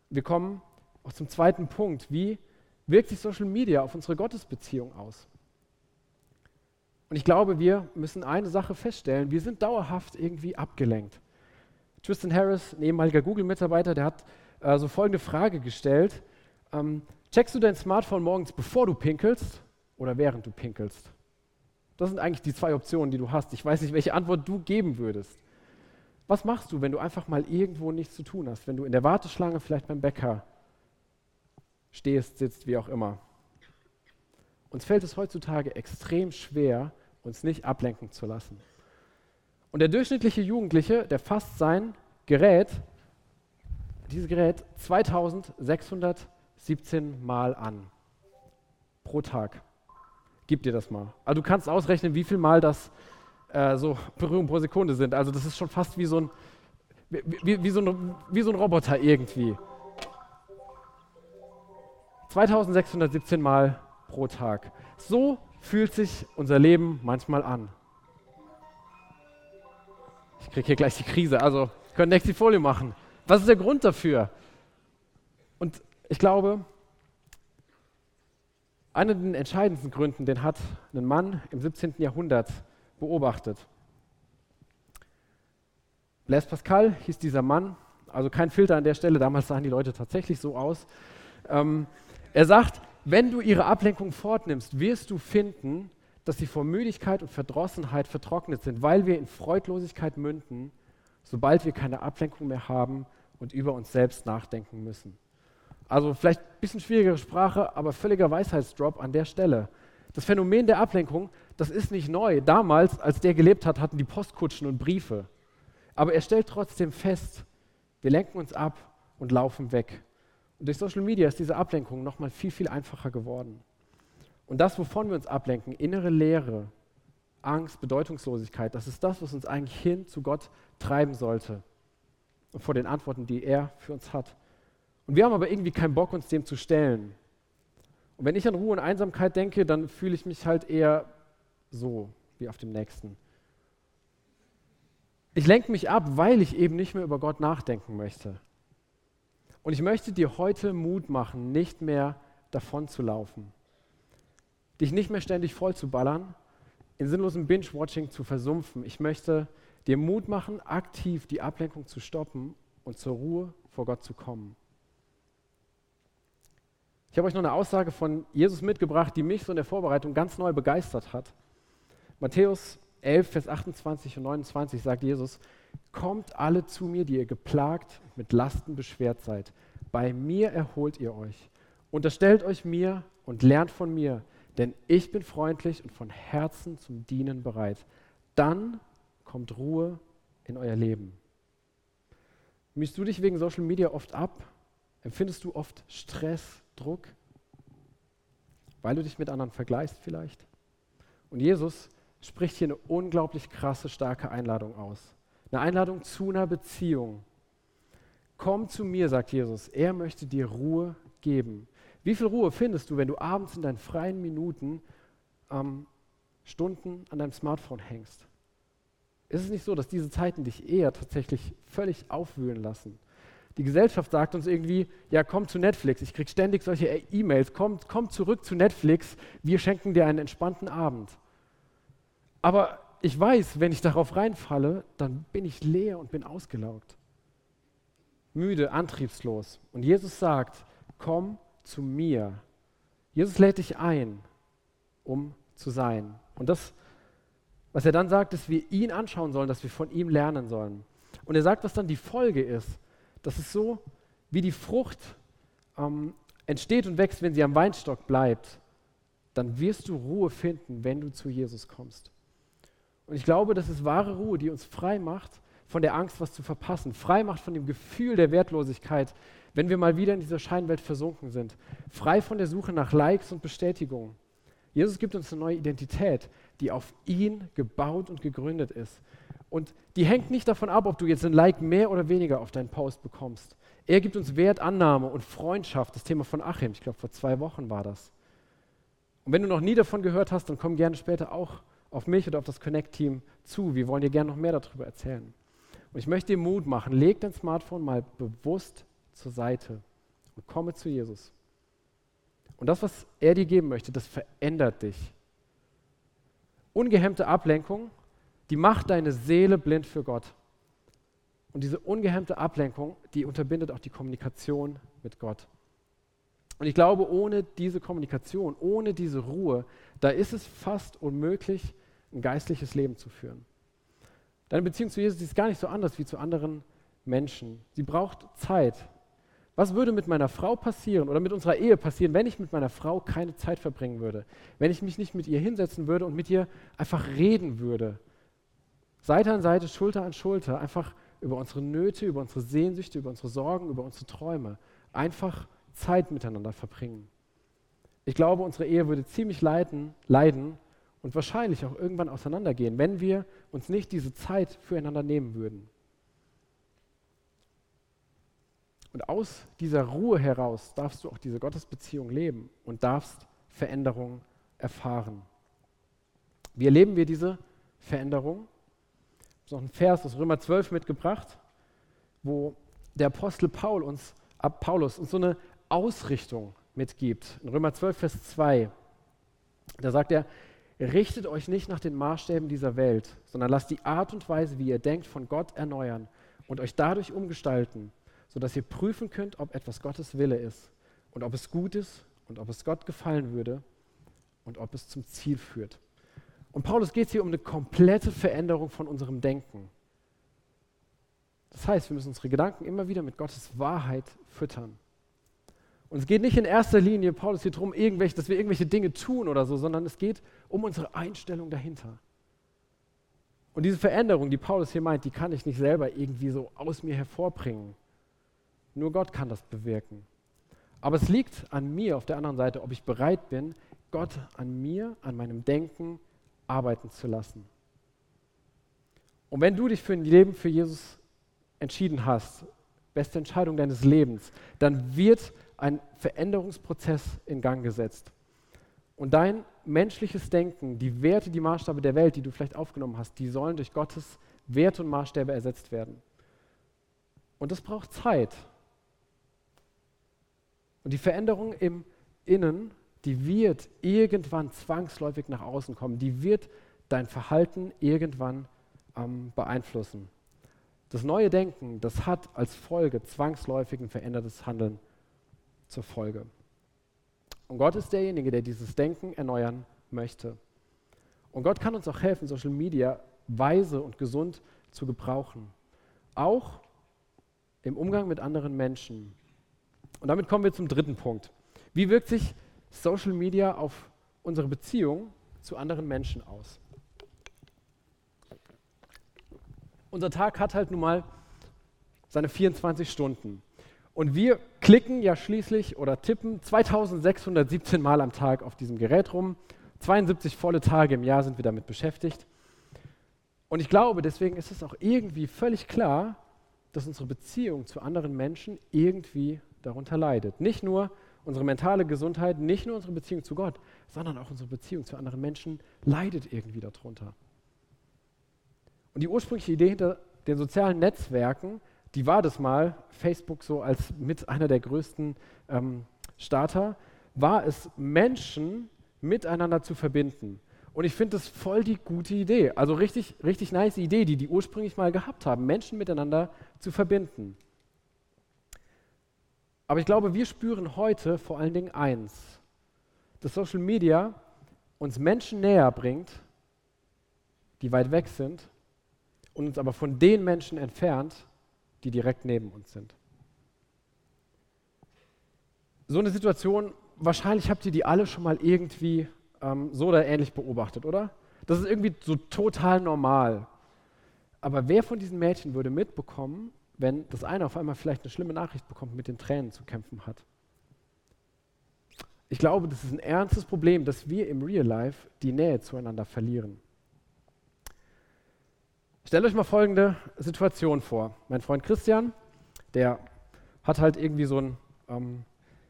Wir kommen auch zum zweiten Punkt. Wie wirkt sich Social Media auf unsere Gottesbeziehung aus? Und ich glaube, wir müssen eine Sache feststellen, wir sind dauerhaft irgendwie abgelenkt. Tristan Harris, ein ehemaliger Google-Mitarbeiter, der hat äh, so folgende Frage gestellt. Ähm, checkst du dein Smartphone morgens, bevor du pinkelst oder während du pinkelst? Das sind eigentlich die zwei Optionen, die du hast. Ich weiß nicht, welche Antwort du geben würdest. Was machst du, wenn du einfach mal irgendwo nichts zu tun hast? Wenn du in der Warteschlange vielleicht beim Bäcker stehst, sitzt, wie auch immer. Uns fällt es heutzutage extrem schwer, uns nicht ablenken zu lassen. Und der durchschnittliche Jugendliche, der fasst sein Gerät, dieses Gerät 2617 Mal an. Pro Tag. Gib dir das mal. Also du kannst ausrechnen, wie viel Mal das äh, so [laughs] Berührungen pro Sekunde sind. Also das ist schon fast wie so ein, wie, wie, so ein, wie so ein Roboter irgendwie. 2617 Mal pro Tag. So fühlt sich unser Leben manchmal an. Ich kriege hier gleich die Krise. Also, können nächste Folie machen. Was ist der Grund dafür? Und ich glaube, einer der entscheidendsten Gründen, den hat ein Mann im 17. Jahrhundert beobachtet. Blaise Pascal hieß dieser Mann, also kein Filter an der Stelle, damals sahen die Leute tatsächlich so aus. Ähm, er sagt, wenn du ihre Ablenkung fortnimmst, wirst du finden, dass sie vor Müdigkeit und Verdrossenheit vertrocknet sind, weil wir in Freudlosigkeit münden, sobald wir keine Ablenkung mehr haben und über uns selbst nachdenken müssen. Also vielleicht ein bisschen schwierigere Sprache, aber völliger Weisheitsdrop an der Stelle. Das Phänomen der Ablenkung, das ist nicht neu. Damals, als der gelebt hat, hatten die Postkutschen und Briefe. Aber er stellt trotzdem fest, wir lenken uns ab und laufen weg. Und durch Social Media ist diese Ablenkung nochmal viel, viel einfacher geworden. Und das, wovon wir uns ablenken, innere Leere, Angst, Bedeutungslosigkeit, das ist das, was uns eigentlich hin zu Gott treiben sollte. Und vor den Antworten, die er für uns hat. Und wir haben aber irgendwie keinen Bock, uns dem zu stellen. Und wenn ich an Ruhe und Einsamkeit denke, dann fühle ich mich halt eher so wie auf dem nächsten. Ich lenke mich ab, weil ich eben nicht mehr über Gott nachdenken möchte. Und ich möchte dir heute Mut machen, nicht mehr davon zu laufen. Dich nicht mehr ständig voll zu ballern, in sinnlosem Binge-Watching zu versumpfen. Ich möchte dir Mut machen, aktiv die Ablenkung zu stoppen und zur Ruhe vor Gott zu kommen. Ich habe euch noch eine Aussage von Jesus mitgebracht, die mich so in der Vorbereitung ganz neu begeistert hat. Matthäus 11, Vers 28 und 29 sagt Jesus, Kommt alle zu mir, die ihr geplagt mit Lasten beschwert seid. Bei mir erholt ihr euch. Unterstellt euch mir und lernt von mir, denn ich bin freundlich und von Herzen zum Dienen bereit. Dann kommt Ruhe in euer Leben. Müsst du dich wegen Social Media oft ab? Empfindest du oft Stress, Druck? Weil du dich mit anderen vergleichst vielleicht? Und Jesus spricht hier eine unglaublich krasse, starke Einladung aus. Eine Einladung zu einer Beziehung. Komm zu mir, sagt Jesus. Er möchte dir Ruhe geben. Wie viel Ruhe findest du, wenn du abends in deinen freien Minuten ähm, Stunden an deinem Smartphone hängst? Ist es nicht so, dass diese Zeiten dich eher tatsächlich völlig aufwühlen lassen? Die Gesellschaft sagt uns irgendwie, ja, komm zu Netflix. Ich kriege ständig solche E-Mails. Komm, komm zurück zu Netflix. Wir schenken dir einen entspannten Abend. Aber ich weiß, wenn ich darauf reinfalle, dann bin ich leer und bin ausgelaugt. Müde, antriebslos. Und Jesus sagt, komm zu mir. Jesus lädt dich ein, um zu sein. Und das, was er dann sagt, dass wir ihn anschauen sollen, dass wir von ihm lernen sollen. Und er sagt, was dann die Folge ist. Das ist so wie die Frucht ähm, entsteht und wächst, wenn sie am Weinstock bleibt, dann wirst du Ruhe finden, wenn du zu Jesus kommst. Und ich glaube, das ist wahre Ruhe, die uns frei macht von der Angst, was zu verpassen, frei macht von dem Gefühl der Wertlosigkeit, wenn wir mal wieder in dieser Scheinwelt versunken sind, frei von der Suche nach Likes und Bestätigungen. Jesus gibt uns eine neue Identität, die auf ihn gebaut und gegründet ist. Und die hängt nicht davon ab, ob du jetzt ein Like mehr oder weniger auf deinen Post bekommst. Er gibt uns Wert, Annahme und Freundschaft, das Thema von Achim, ich glaube vor zwei Wochen war das. Und wenn du noch nie davon gehört hast, dann komm gerne später auch auf mich oder auf das Connect-Team zu. Wir wollen dir gerne noch mehr darüber erzählen. Und ich möchte dir Mut machen, leg dein Smartphone mal bewusst zur Seite und komme zu Jesus. Und das, was er dir geben möchte, das verändert dich. Ungehemmte Ablenkung, die macht deine Seele blind für Gott. Und diese ungehemmte Ablenkung, die unterbindet auch die Kommunikation mit Gott. Und ich glaube, ohne diese Kommunikation, ohne diese Ruhe, da ist es fast unmöglich, ein geistliches Leben zu führen. Deine Beziehung zu Jesus ist gar nicht so anders wie zu anderen Menschen. Sie braucht Zeit. Was würde mit meiner Frau passieren oder mit unserer Ehe passieren, wenn ich mit meiner Frau keine Zeit verbringen würde? Wenn ich mich nicht mit ihr hinsetzen würde und mit ihr einfach reden würde? Seite an Seite, Schulter an Schulter, einfach über unsere Nöte, über unsere Sehnsüchte, über unsere Sorgen, über unsere Träume. Einfach Zeit miteinander verbringen. Ich glaube, unsere Ehe würde ziemlich leiden, leiden und wahrscheinlich auch irgendwann auseinandergehen, wenn wir uns nicht diese Zeit füreinander nehmen würden. Und aus dieser Ruhe heraus darfst du auch diese Gottesbeziehung leben und darfst Veränderung erfahren. Wie erleben wir diese Veränderung? Ich habe noch einen Vers aus Römer 12 mitgebracht, wo der Apostel Paul uns, Paulus uns so eine Ausrichtung mitgibt. In Römer 12, Vers 2, da sagt er, richtet euch nicht nach den Maßstäben dieser Welt, sondern lasst die Art und Weise, wie ihr denkt, von Gott erneuern und euch dadurch umgestalten, sodass ihr prüfen könnt, ob etwas Gottes Wille ist und ob es gut ist und ob es Gott gefallen würde und ob es zum Ziel führt. Und Paulus geht hier um eine komplette Veränderung von unserem Denken. Das heißt, wir müssen unsere Gedanken immer wieder mit Gottes Wahrheit füttern. Und es geht nicht in erster Linie, Paulus, hier darum, dass wir irgendwelche Dinge tun oder so, sondern es geht um unsere Einstellung dahinter. Und diese Veränderung, die Paulus hier meint, die kann ich nicht selber irgendwie so aus mir hervorbringen. Nur Gott kann das bewirken. Aber es liegt an mir auf der anderen Seite, ob ich bereit bin, Gott an mir, an meinem Denken arbeiten zu lassen. Und wenn du dich für ein Leben für Jesus entschieden hast, beste Entscheidung deines Lebens, dann wird ein Veränderungsprozess in Gang gesetzt. Und dein menschliches Denken, die Werte, die Maßstäbe der Welt, die du vielleicht aufgenommen hast, die sollen durch Gottes Werte und Maßstäbe ersetzt werden. Und das braucht Zeit. Und die Veränderung im Innen, die wird irgendwann zwangsläufig nach außen kommen. Die wird dein Verhalten irgendwann ähm, beeinflussen. Das neue Denken, das hat als Folge zwangsläufig ein verändertes Handeln zur Folge. Und Gott ist derjenige, der dieses Denken erneuern möchte. Und Gott kann uns auch helfen, Social Media weise und gesund zu gebrauchen. Auch im Umgang mit anderen Menschen. Und damit kommen wir zum dritten Punkt. Wie wirkt sich Social Media auf unsere Beziehung zu anderen Menschen aus? Unser Tag hat halt nun mal seine 24 Stunden. Und wir klicken ja schließlich oder tippen 2617 Mal am Tag auf diesem Gerät rum. 72 volle Tage im Jahr sind wir damit beschäftigt. Und ich glaube, deswegen ist es auch irgendwie völlig klar, dass unsere Beziehung zu anderen Menschen irgendwie darunter leidet. Nicht nur unsere mentale Gesundheit, nicht nur unsere Beziehung zu Gott, sondern auch unsere Beziehung zu anderen Menschen leidet irgendwie darunter. Und die ursprüngliche Idee hinter den sozialen Netzwerken die war das mal, Facebook so als mit einer der größten ähm, Starter, war es, Menschen miteinander zu verbinden. Und ich finde das voll die gute Idee. Also richtig, richtig nice Idee, die die ursprünglich mal gehabt haben, Menschen miteinander zu verbinden. Aber ich glaube, wir spüren heute vor allen Dingen eins, dass Social Media uns Menschen näher bringt, die weit weg sind, und uns aber von den Menschen entfernt, die direkt neben uns sind. so eine Situation, wahrscheinlich habt ihr die alle schon mal irgendwie ähm, so oder ähnlich beobachtet, oder? Das ist irgendwie so total normal. Aber wer von diesen Mädchen würde mitbekommen, wenn das eine auf einmal vielleicht eine schlimme Nachricht bekommt, mit den Tränen zu kämpfen hat? Ich glaube, das ist ein ernstes Problem, dass wir im Real Life die Nähe zueinander verlieren. Stellt euch mal folgende Situation vor. Mein Freund Christian, der hat halt irgendwie so ein, ähm,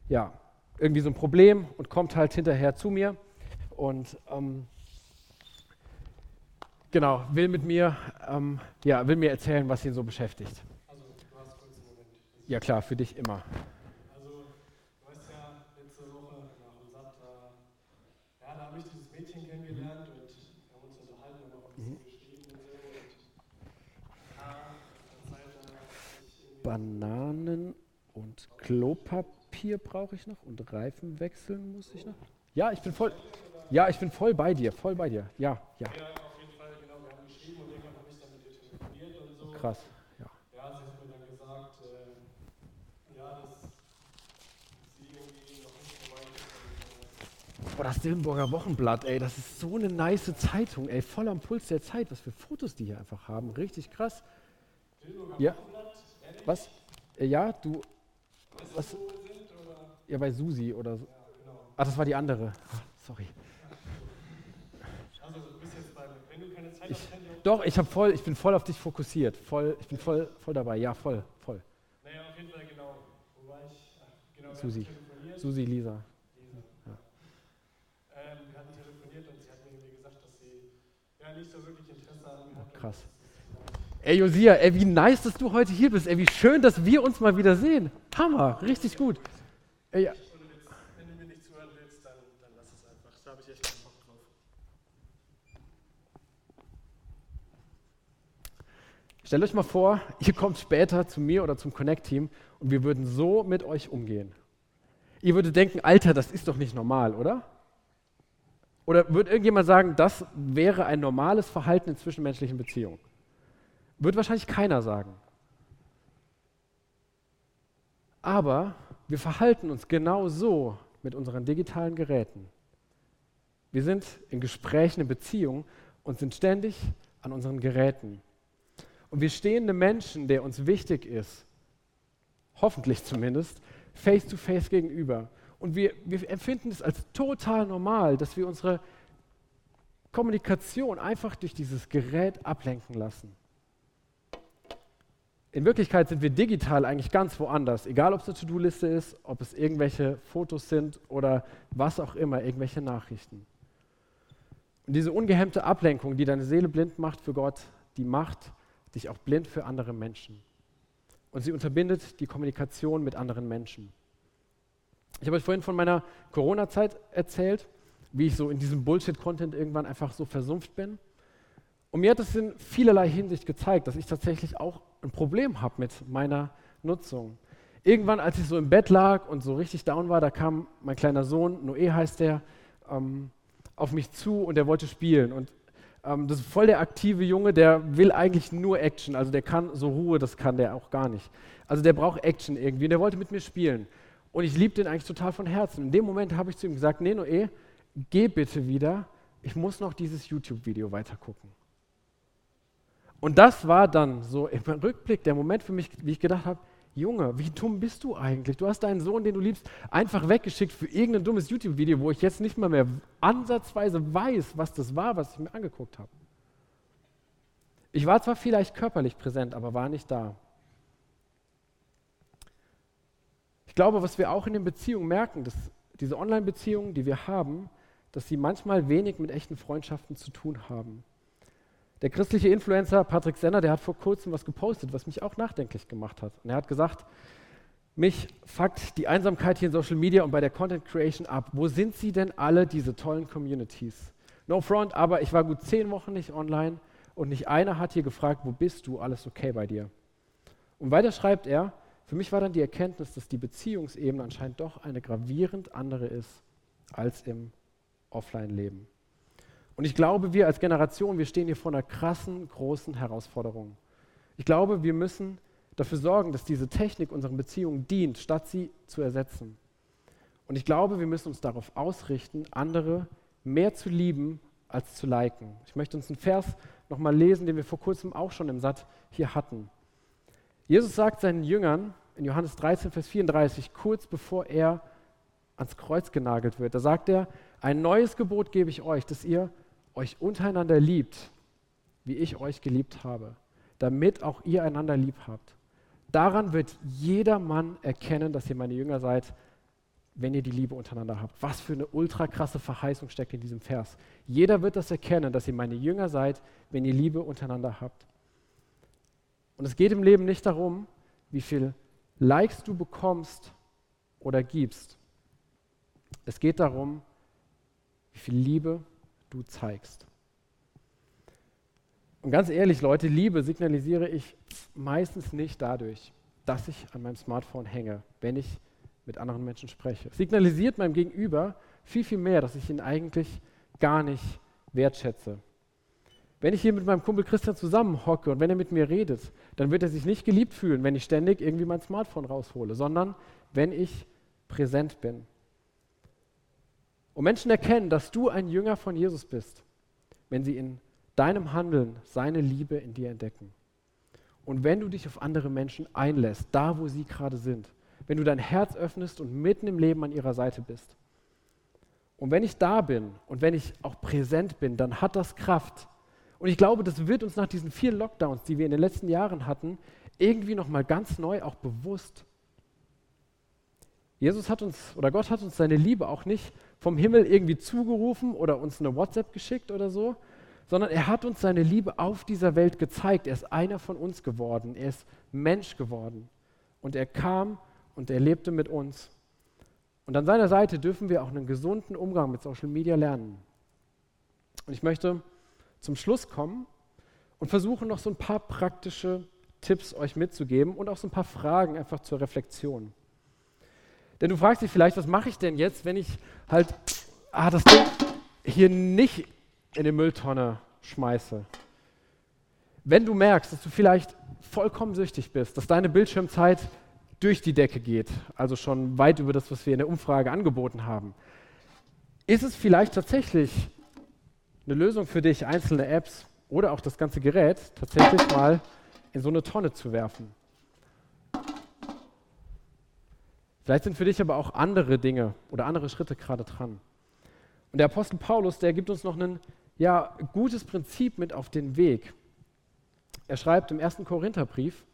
ja, irgendwie so ein Problem und kommt halt hinterher zu mir und ähm, genau, will mit mir, ähm, ja, will mir erzählen, was ihn so beschäftigt. Also, du hast kurz einen Moment. Ja klar, für dich immer. Also, du weißt ja, letzte Woche nach dem Satt, ja, da habe ich dieses Mädchen kennengelernt und wir haben uns unterhalten und auch ein bisschen mhm. geschrieben und so. Und, ja, Zeit, Bananen und Klopapier brauche ich noch und Reifen wechseln muss ich noch. Ja, ich bin voll. Ja, ich bin voll bei dir, voll bei dir. Ja, ja. krass. Ja, ja sie hat mir dann gesagt, äh, ja, dass sie irgendwie noch nicht so weit ist. Boah, das Dillenburger Wochenblatt, ey, das ist so eine nice Zeitung, ey, voll am Puls der Zeit, was für Fotos die hier einfach haben, richtig krass. Dillenburger ja. Wochenblatt? Was? Äh, ja, du. Was? Sind, ja, bei Susi oder so. Ja, genau. Ah, das war die andere. Ach, sorry. Also, du bist jetzt beim, wenn du keine Zeit hast, doch, ich, voll, ich bin voll auf dich fokussiert. Voll, ich bin voll, voll dabei. Ja, voll, voll. Naja, auf jeden Fall genau. Wo war ich? Ach, genau Susi. Susi, Lisa. Lisa. Ja. Ähm, wir hatten telefoniert und sie hat mir gesagt, dass sie ja, nicht so wirklich Interesse an mir. Krass. Ey, Josia, ey, wie nice, dass du heute hier bist. Ey, wie schön, dass wir uns mal wieder sehen. Hammer, richtig gut. Ey, ja. Stellt euch mal vor, ihr kommt später zu mir oder zum Connect-Team und wir würden so mit euch umgehen. Ihr würdet denken, Alter, das ist doch nicht normal, oder? Oder würde irgendjemand sagen, das wäre ein normales Verhalten in zwischenmenschlichen Beziehungen? Wird wahrscheinlich keiner sagen. Aber wir verhalten uns genau so mit unseren digitalen Geräten. Wir sind in Gesprächen, in Beziehungen und sind ständig an unseren Geräten. Und wir stehen einem Menschen, der uns wichtig ist, hoffentlich zumindest, face to face gegenüber. Und wir, wir empfinden es als total normal, dass wir unsere Kommunikation einfach durch dieses Gerät ablenken lassen. In Wirklichkeit sind wir digital eigentlich ganz woanders, egal ob es eine To-Do-Liste ist, ob es irgendwelche Fotos sind oder was auch immer, irgendwelche Nachrichten. Und diese ungehemmte Ablenkung, die deine Seele blind macht für Gott, die macht dich auch blind für andere Menschen. Und sie unterbindet die Kommunikation mit anderen Menschen. Ich habe euch vorhin von meiner Corona-Zeit erzählt, wie ich so in diesem Bullshit-Content irgendwann einfach so versumpft bin. Und mir hat es in vielerlei Hinsicht gezeigt, dass ich tatsächlich auch ein Problem habe mit meiner Nutzung. Irgendwann, als ich so im Bett lag und so richtig down war, da kam mein kleiner Sohn, Noé heißt der, ähm, auf mich zu und er wollte spielen. Und ähm, das ist voll der aktive Junge, der will eigentlich nur Action. Also der kann so Ruhe, das kann der auch gar nicht. Also der braucht Action irgendwie und der wollte mit mir spielen. Und ich liebe den eigentlich total von Herzen. In dem Moment habe ich zu ihm gesagt, nee, Noé, geh bitte wieder. Ich muss noch dieses YouTube-Video weitergucken. Und das war dann so im Rückblick der Moment für mich, wie ich gedacht habe, Junge, wie dumm bist du eigentlich? Du hast deinen Sohn, den du liebst, einfach weggeschickt für irgendein dummes YouTube-Video, wo ich jetzt nicht mal mehr ansatzweise weiß, was das war, was ich mir angeguckt habe. Ich war zwar vielleicht körperlich präsent, aber war nicht da. Ich glaube, was wir auch in den Beziehungen merken, dass diese Online-Beziehungen, die wir haben, dass sie manchmal wenig mit echten Freundschaften zu tun haben. Der christliche Influencer Patrick Senner, der hat vor kurzem was gepostet, was mich auch nachdenklich gemacht hat. Und er hat gesagt, mich fuckt die Einsamkeit hier in Social Media und bei der Content Creation ab. Wo sind sie denn alle, diese tollen Communities? No front, aber ich war gut zehn Wochen nicht online und nicht einer hat hier gefragt, wo bist du, alles okay bei dir? Und weiter schreibt er, für mich war dann die Erkenntnis, dass die Beziehungsebene anscheinend doch eine gravierend andere ist als im Offline-Leben. Und ich glaube, wir als Generation, wir stehen hier vor einer krassen, großen Herausforderung. Ich glaube, wir müssen dafür sorgen, dass diese Technik unseren Beziehungen dient, statt sie zu ersetzen. Und ich glaube, wir müssen uns darauf ausrichten, andere mehr zu lieben als zu liken. Ich möchte uns einen Vers nochmal lesen, den wir vor kurzem auch schon im Satt hier hatten. Jesus sagt seinen Jüngern in Johannes 13, Vers 34, kurz bevor er ans Kreuz genagelt wird, da sagt er, ein neues Gebot gebe ich euch, dass ihr euch untereinander liebt, wie ich euch geliebt habe, damit auch ihr einander lieb habt. Daran wird jeder Mann erkennen, dass ihr meine Jünger seid, wenn ihr die Liebe untereinander habt. Was für eine ultra krasse Verheißung steckt in diesem Vers. Jeder wird das erkennen, dass ihr meine Jünger seid, wenn ihr Liebe untereinander habt. Und es geht im Leben nicht darum, wie viel Likes du bekommst oder gibst. Es geht darum, wie viel Liebe du zeigst. Und ganz ehrlich, Leute, Liebe signalisiere ich meistens nicht dadurch, dass ich an meinem Smartphone hänge, wenn ich mit anderen Menschen spreche. Es signalisiert meinem Gegenüber viel, viel mehr, dass ich ihn eigentlich gar nicht wertschätze. Wenn ich hier mit meinem Kumpel Christian zusammen hocke und wenn er mit mir redet, dann wird er sich nicht geliebt fühlen, wenn ich ständig irgendwie mein Smartphone raushole, sondern wenn ich präsent bin. Und Menschen erkennen, dass du ein Jünger von Jesus bist, wenn sie in deinem Handeln seine Liebe in dir entdecken. Und wenn du dich auf andere Menschen einlässt, da wo sie gerade sind, wenn du dein Herz öffnest und mitten im Leben an ihrer Seite bist. Und wenn ich da bin und wenn ich auch präsent bin, dann hat das Kraft. Und ich glaube, das wird uns nach diesen vielen Lockdowns, die wir in den letzten Jahren hatten, irgendwie nochmal ganz neu auch bewusst. Jesus hat uns oder Gott hat uns seine Liebe auch nicht vom Himmel irgendwie zugerufen oder uns eine WhatsApp geschickt oder so, sondern er hat uns seine Liebe auf dieser Welt gezeigt. Er ist einer von uns geworden. Er ist Mensch geworden. Und er kam und er lebte mit uns. Und an seiner Seite dürfen wir auch einen gesunden Umgang mit Social Media lernen. Und ich möchte zum Schluss kommen und versuchen noch so ein paar praktische Tipps euch mitzugeben und auch so ein paar Fragen einfach zur Reflexion. Denn du fragst dich vielleicht, was mache ich denn jetzt, wenn ich halt ah, das Ding hier nicht in die Mülltonne schmeiße. Wenn du merkst, dass du vielleicht vollkommen süchtig bist, dass deine Bildschirmzeit durch die Decke geht, also schon weit über das, was wir in der Umfrage angeboten haben, ist es vielleicht tatsächlich eine Lösung für dich, einzelne Apps oder auch das ganze Gerät tatsächlich mal in so eine Tonne zu werfen. Vielleicht sind für dich aber auch andere Dinge oder andere Schritte gerade dran. Und der Apostel Paulus, der gibt uns noch ein ja, gutes Prinzip mit auf den Weg. Er schreibt im ersten Korintherbrief,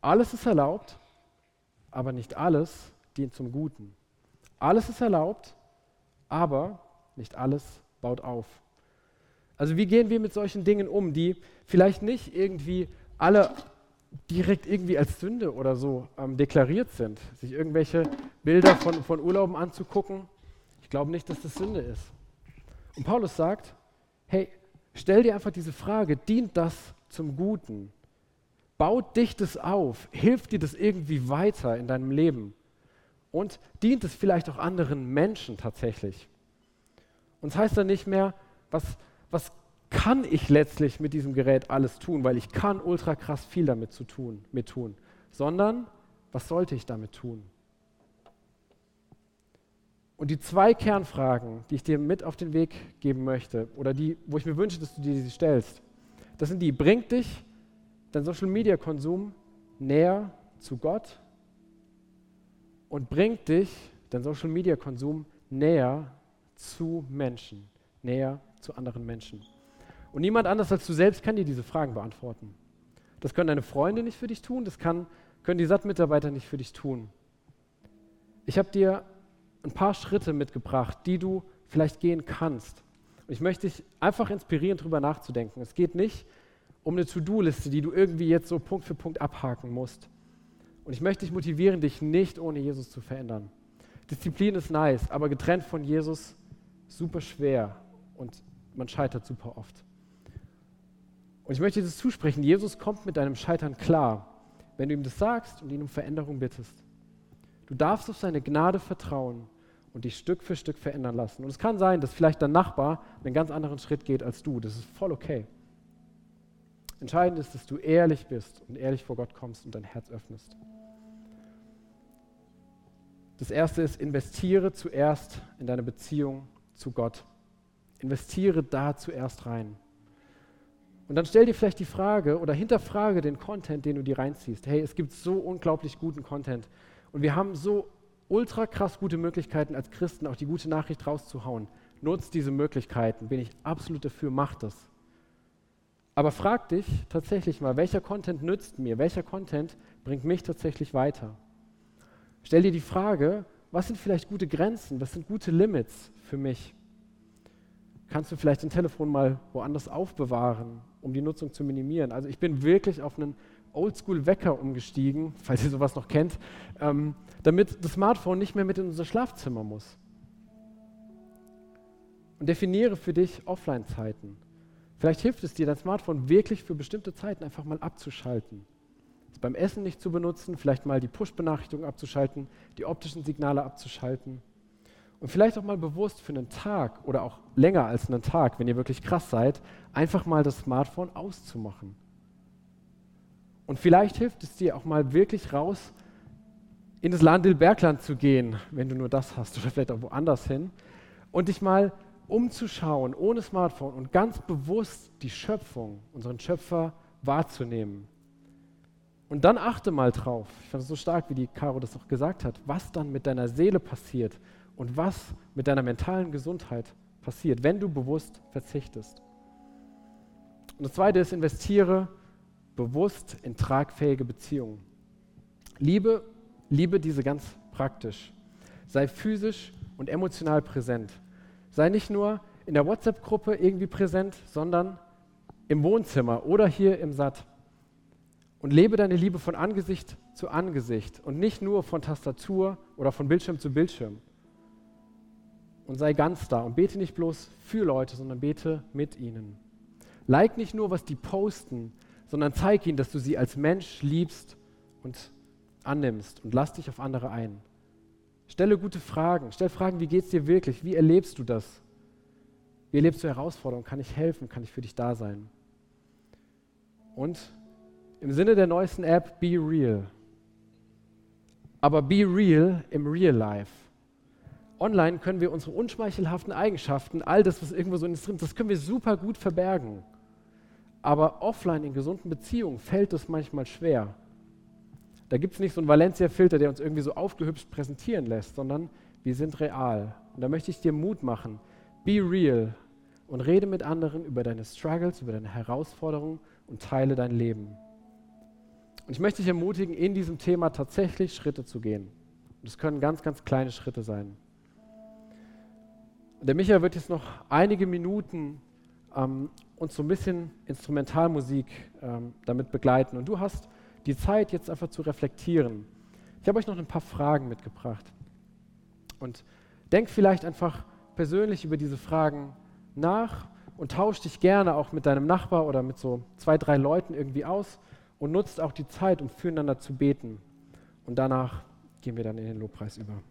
alles ist erlaubt, aber nicht alles dient zum Guten. Alles ist erlaubt, aber nicht alles baut auf. Also wie gehen wir mit solchen Dingen um, die vielleicht nicht irgendwie alle direkt irgendwie als Sünde oder so ähm, deklariert sind? Sich irgendwelche Bilder von, von Urlauben anzugucken, ich glaube nicht, dass das Sünde ist. Und Paulus sagt, hey, stell dir einfach diese Frage, dient das zum Guten? Baut dich das auf? Hilft dir das irgendwie weiter in deinem Leben? Und dient es vielleicht auch anderen Menschen tatsächlich? Und es das heißt dann nicht mehr, was, was kann ich letztlich mit diesem Gerät alles tun, weil ich kann ultra krass viel damit zu tun, mit tun, sondern was sollte ich damit tun? Und die zwei Kernfragen, die ich dir mit auf den Weg geben möchte, oder die, wo ich mir wünsche, dass du dir sie stellst, das sind die, bringt dich dein Social Media Konsum näher zu Gott und bringt dich dein Social Media Konsum näher zu Menschen, näher zu anderen Menschen. Und niemand anders als du selbst kann dir diese Fragen beantworten. Das können deine Freunde nicht für dich tun, das kann, können die SAT-Mitarbeiter nicht für dich tun. Ich habe dir ein paar Schritte mitgebracht, die du vielleicht gehen kannst. Und ich möchte dich einfach inspirieren, darüber nachzudenken. Es geht nicht um eine To-Do-Liste, die du irgendwie jetzt so Punkt für Punkt abhaken musst. Und ich möchte dich motivieren, dich nicht ohne Jesus zu verändern. Disziplin ist nice, aber getrennt von Jesus super schwer und man scheitert super oft. Und ich möchte das zusprechen, Jesus kommt mit deinem Scheitern klar, wenn du ihm das sagst und ihn um Veränderung bittest. Du darfst auf seine Gnade vertrauen und dich Stück für Stück verändern lassen. Und es kann sein, dass vielleicht dein Nachbar einen ganz anderen Schritt geht als du. Das ist voll okay. Entscheidend ist, dass du ehrlich bist und ehrlich vor Gott kommst und dein Herz öffnest. Das erste ist, investiere zuerst in deine Beziehung zu Gott. Investiere da zuerst rein. Und dann stell dir vielleicht die Frage oder hinterfrage den Content, den du dir reinziehst. Hey, es gibt so unglaublich guten Content. Und wir haben so ultra krass gute Möglichkeiten als Christen, auch die gute Nachricht rauszuhauen. Nutzt diese Möglichkeiten. Bin ich absolut dafür, mach das. Aber frag dich tatsächlich mal, welcher Content nützt mir? Welcher Content bringt mich tatsächlich weiter? Stell dir die Frage, was sind vielleicht gute Grenzen? Was sind gute Limits für mich? Kannst du vielleicht dein Telefon mal woanders aufbewahren, um die Nutzung zu minimieren? Also ich bin wirklich auf einen Oldschool-Wecker umgestiegen, [laughs] falls ihr sowas noch kennt, ähm, damit das Smartphone nicht mehr mit in unser Schlafzimmer muss. Und definiere für dich Offline-Zeiten. Vielleicht hilft es dir, dein Smartphone wirklich für bestimmte Zeiten einfach mal abzuschalten. Es beim Essen nicht zu benutzen, vielleicht mal die Push-Benachrichtigung abzuschalten, die optischen Signale abzuschalten. Und vielleicht auch mal bewusst für einen Tag oder auch länger als einen Tag, wenn ihr wirklich krass seid, einfach mal das Smartphone auszumachen. Und vielleicht hilft es dir auch mal wirklich raus, in das Landil-Bergland zu gehen, wenn du nur das hast oder vielleicht auch woanders hin und dich mal umzuschauen ohne Smartphone und ganz bewusst die Schöpfung, unseren Schöpfer wahrzunehmen. Und dann achte mal drauf, ich fand es so stark, wie die Caro das auch gesagt hat, was dann mit deiner Seele passiert und was mit deiner mentalen Gesundheit passiert, wenn du bewusst verzichtest. Und das Zweite ist, investiere bewusst in tragfähige Beziehungen. Liebe, liebe diese ganz praktisch. Sei physisch und emotional präsent. Sei nicht nur in der WhatsApp-Gruppe irgendwie präsent, sondern im Wohnzimmer oder hier im Satt. Und lebe deine Liebe von Angesicht zu Angesicht und nicht nur von Tastatur oder von Bildschirm zu Bildschirm und sei ganz da und bete nicht bloß für Leute, sondern bete mit ihnen. Like nicht nur, was die posten, sondern zeig ihnen, dass du sie als Mensch liebst und annimmst und lass dich auf andere ein. Stelle gute Fragen. Stell Fragen, wie geht es dir wirklich? Wie erlebst du das? Wie erlebst du Herausforderungen? Kann ich helfen? Kann ich für dich da sein? Und im Sinne der neuesten App, be real. Aber be real im Real Life online können wir unsere unschmeichelhaften Eigenschaften, all das, was irgendwo so in uns drin ist, das können wir super gut verbergen. Aber offline in gesunden Beziehungen fällt es manchmal schwer. Da gibt es nicht so einen Valencia-Filter, der uns irgendwie so aufgehübscht präsentieren lässt, sondern wir sind real. Und da möchte ich dir Mut machen. Be real und rede mit anderen über deine Struggles, über deine Herausforderungen und teile dein Leben. Und ich möchte dich ermutigen, in diesem Thema tatsächlich Schritte zu gehen. Und es können ganz, ganz kleine Schritte sein. Der Michael wird jetzt noch einige Minuten ähm, uns so ein bisschen Instrumentalmusik ähm, damit begleiten. Und du hast die Zeit, jetzt einfach zu reflektieren. Ich habe euch noch ein paar Fragen mitgebracht. Und denk vielleicht einfach persönlich über diese Fragen nach und tausch dich gerne auch mit deinem Nachbar oder mit so zwei, drei Leuten irgendwie aus und nutzt auch die Zeit, um füreinander zu beten. Und danach gehen wir dann in den Lobpreis über.